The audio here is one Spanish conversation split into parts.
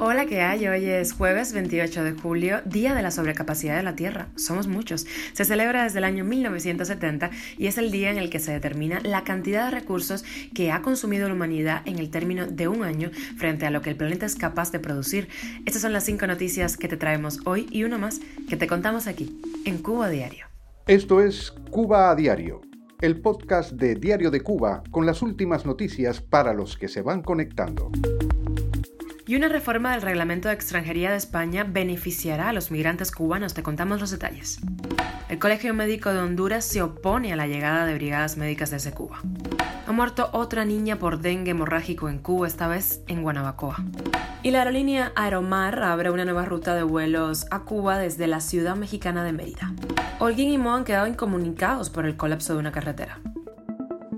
Hola, ¿qué hay? Hoy es jueves 28 de julio, Día de la Sobrecapacidad de la Tierra. Somos muchos. Se celebra desde el año 1970 y es el día en el que se determina la cantidad de recursos que ha consumido la humanidad en el término de un año frente a lo que el planeta es capaz de producir. Estas son las cinco noticias que te traemos hoy y uno más que te contamos aquí, en Cuba Diario. Esto es Cuba a Diario, el podcast de Diario de Cuba con las últimas noticias para los que se van conectando. Y una reforma del reglamento de extranjería de España beneficiará a los migrantes cubanos. Te contamos los detalles. El Colegio Médico de Honduras se opone a la llegada de brigadas médicas desde Cuba. Ha muerto otra niña por dengue hemorrágico en Cuba, esta vez en Guanabacoa. Y la aerolínea Aeromar abre una nueva ruta de vuelos a Cuba desde la ciudad mexicana de Mérida. Holguín y Mo han quedado incomunicados por el colapso de una carretera.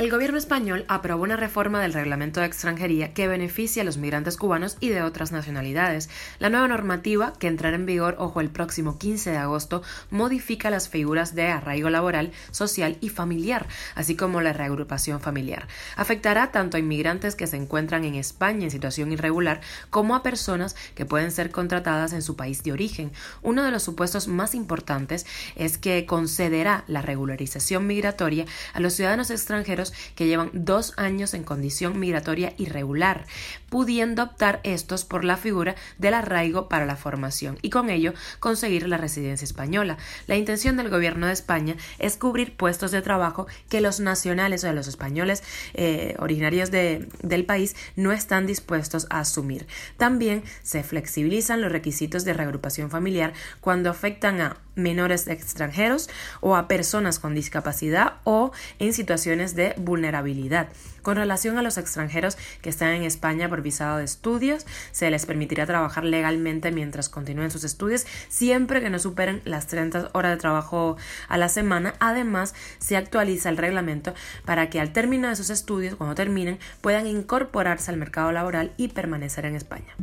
El gobierno español aprobó una reforma del reglamento de extranjería que beneficia a los migrantes cubanos y de otras nacionalidades. La nueva normativa, que entrará en vigor, ojo, el próximo 15 de agosto, modifica las figuras de arraigo laboral, social y familiar, así como la reagrupación familiar. Afectará tanto a inmigrantes que se encuentran en España en situación irregular como a personas que pueden ser contratadas en su país de origen. Uno de los supuestos más importantes es que concederá la regularización migratoria a los ciudadanos extranjeros que llevan dos años en condición migratoria irregular, pudiendo optar estos por la figura del arraigo para la formación y con ello conseguir la residencia española. La intención del gobierno de España es cubrir puestos de trabajo que los nacionales o los españoles eh, originarios del país no están dispuestos a asumir. También se flexibilizan los requisitos de reagrupación familiar cuando afectan a menores extranjeros o a personas con discapacidad o en situaciones de vulnerabilidad. Con relación a los extranjeros que están en España por visado de estudios, se les permitirá trabajar legalmente mientras continúen sus estudios, siempre que no superen las 30 horas de trabajo a la semana. Además, se actualiza el reglamento para que al término de sus estudios, cuando terminen, puedan incorporarse al mercado laboral y permanecer en España.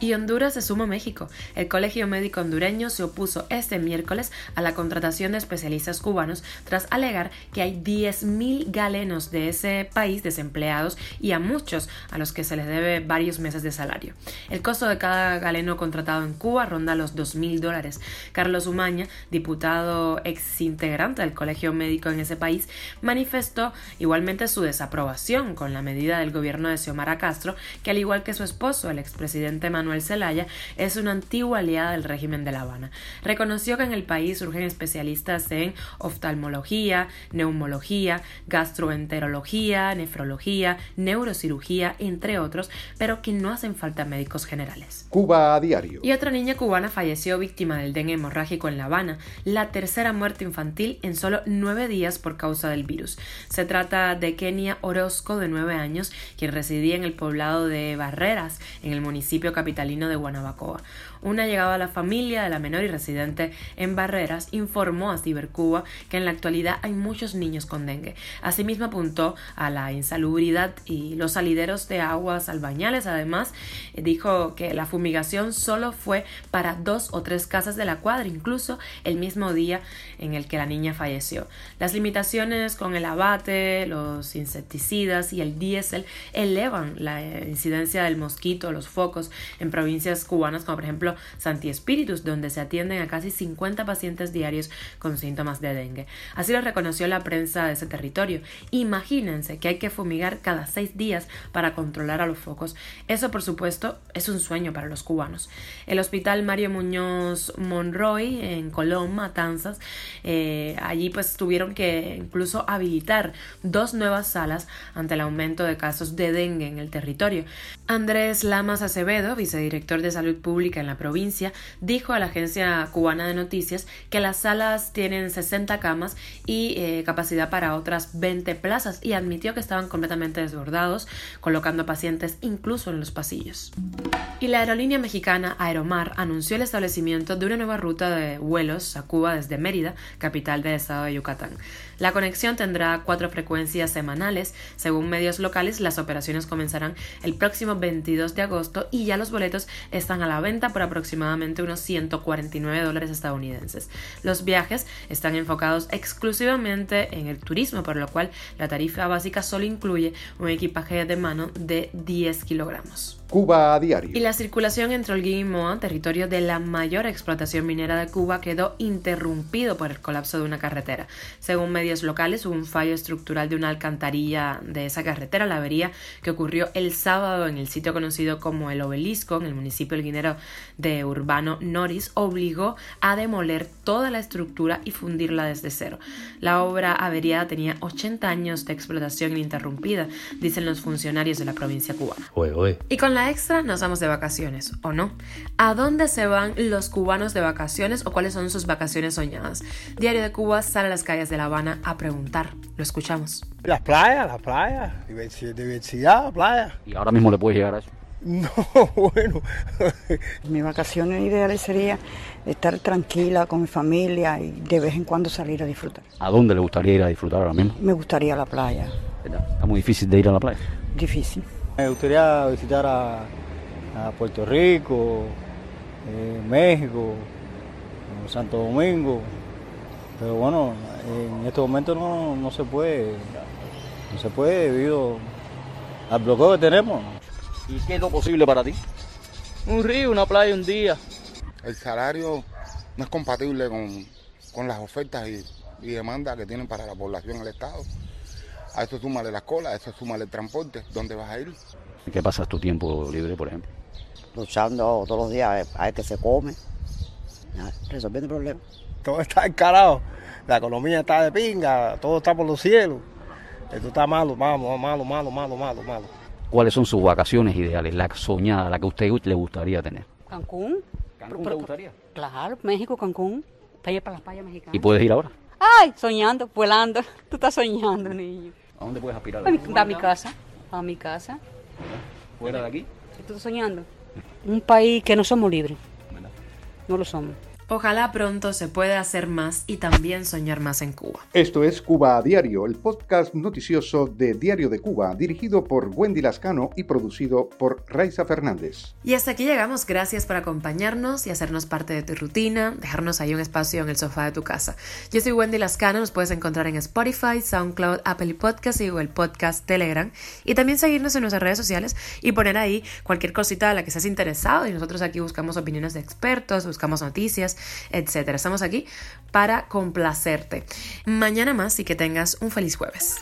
Y Honduras se suma a México. El Colegio Médico Hondureño se opuso este miércoles a la contratación de especialistas cubanos tras alegar que hay 10.000 de ese país desempleados y a muchos a los que se les debe varios meses de salario. El costo de cada galeno contratado en Cuba ronda los 2.000 dólares. Carlos Umaña, diputado ex integrante del Colegio Médico en ese país, manifestó igualmente su desaprobación con la medida del gobierno de Xiomara Castro, que al igual que su esposo, el expresidente Manuel Zelaya es una antigua aliada del régimen de La Habana. Reconoció que en el país surgen especialistas en oftalmología, neumología, gastroenterología, nefrología, neurocirugía, entre otros, pero que no hacen falta médicos generales. Cuba a diario. Y otra niña cubana falleció víctima del dengue hemorrágico en La Habana, la tercera muerte infantil en solo nueve días por causa del virus. Se trata de Kenia Orozco, de nueve años, quien residía en el poblado de Barreras, en el municipio capital de Guanabacoa. Una llegada a la familia de la menor y residente en Barreras informó a Cibercuba que en la actualidad hay muchos niños con dengue. Asimismo apuntó a la insalubridad y los salideros de aguas albañales. Además, dijo que la fumigación solo fue para dos o tres casas de la cuadra, incluso el mismo día en el que la niña falleció. Las limitaciones con el abate, los insecticidas y el diésel elevan la incidencia del mosquito, los focos en provincias cubanas como por ejemplo Santi Espíritus, donde se atienden a casi 50 pacientes diarios con síntomas de dengue. Así lo reconoció la prensa de ese territorio. Imagínense que hay que fumigar cada seis días para controlar a los focos. Eso, por supuesto, es un sueño para los cubanos. El hospital Mario Muñoz Monroy en Colón, Matanzas, eh, allí pues tuvieron que incluso habilitar dos nuevas salas ante el aumento de casos de dengue en el territorio. Andrés Lamas Acevedo, vicedirector de Salud Pública en la provincia, dijo a la agencia cubana de noticias que las salas tienen 60 camas y eh, capacidad para otras 20 plazas y admitió que estaban completamente desbordados, colocando pacientes incluso en los pasillos. Y la aerolínea mexicana Aeromar anunció el establecimiento de una nueva ruta de vuelos a Cuba desde Mérida, capital del estado de Yucatán. La conexión tendrá cuatro frecuencias semanales. Según medios locales, las operaciones comenzarán el próximo 22 de agosto y ya los boletos están a la venta por aproximadamente unos 149 dólares estadounidenses. Los viajes están enfocados exclusivamente en el turismo, por lo cual la tarifa básica solo incluye un equipaje de mano de 10 kilogramos. Cuba a diario. Y la circulación entre Holguín y Moa, territorio de la mayor explotación minera de Cuba, quedó interrumpido por el colapso de una carretera. Según medios locales, hubo un fallo estructural de una alcantarilla de esa carretera, la avería que ocurrió el sábado en el sitio conocido como el Obelisco, en el municipio holguinero de Urbano Noris, obligó a demoler toda la estructura y fundirla desde cero. La obra averiada tenía 80 años de explotación ininterrumpida, dicen los funcionarios de la provincia cubana. Y con la extra nos vamos de vacaciones, ¿o no? ¿A dónde se van los cubanos de vacaciones o cuáles son sus vacaciones soñadas? Diario de Cuba sale a las calles de La Habana a preguntar. Lo escuchamos. Las playas, las playas, diversidad, playa. ¿Y ahora mismo le puedes llegar a eso? No, bueno. Mis vacaciones ideales sería estar tranquila con mi familia y de vez en cuando salir a disfrutar. ¿A dónde le gustaría ir a disfrutar ahora mismo? Me gustaría la playa. Está muy difícil de ir a la playa. Difícil. Me gustaría visitar a, Puerto Rico, eh, México, Santo Domingo, pero bueno, en este momento no, no se puede, no se puede debido al bloqueo que tenemos. ¿Y qué es lo posible para ti? Un río, una playa, un día. El salario no es compatible con, las ofertas y, y demandas que tienen para la población del Estado. A eso súmale la cola, a eso súmale el transporte. ¿Dónde vas a ir? ¿Qué pasas tu tiempo libre, por ejemplo? Luchando todos los días a ver que se come, resolviendo problemas. Todo está encarado, la economía está de pinga, todo está por los cielos. Esto está malo, malo, malo, malo, malo, malo, malo. ¿Cuáles son sus vacaciones ideales, la soñada, la que a usted le gustaría tener? Cancún. ¿Cancún te gustaría? Claro, México, Cancún, para para las playas mexicanas. ¿Y puedes ir ahora? Ay, soñando, volando. Tú estás soñando, niño. ¿A dónde puedes aspirar? A mi, a mi casa. A mi casa. ¿Fuera de aquí? ¿Tú estás soñando? Un país que no somos libres. No lo somos. Ojalá pronto se pueda hacer más y también soñar más en Cuba. Esto es Cuba a Diario, el podcast noticioso de Diario de Cuba, dirigido por Wendy Lascano y producido por Raiza Fernández. Y hasta aquí llegamos. Gracias por acompañarnos y hacernos parte de tu rutina, dejarnos ahí un espacio en el sofá de tu casa. Yo soy Wendy Lascano, nos puedes encontrar en Spotify, SoundCloud, Apple Podcast y Google Podcast, Telegram. Y también seguirnos en nuestras redes sociales y poner ahí cualquier cosita a la que seas interesado. Y nosotros aquí buscamos opiniones de expertos, buscamos noticias etcétera. Estamos aquí para complacerte. Mañana más y que tengas un feliz jueves.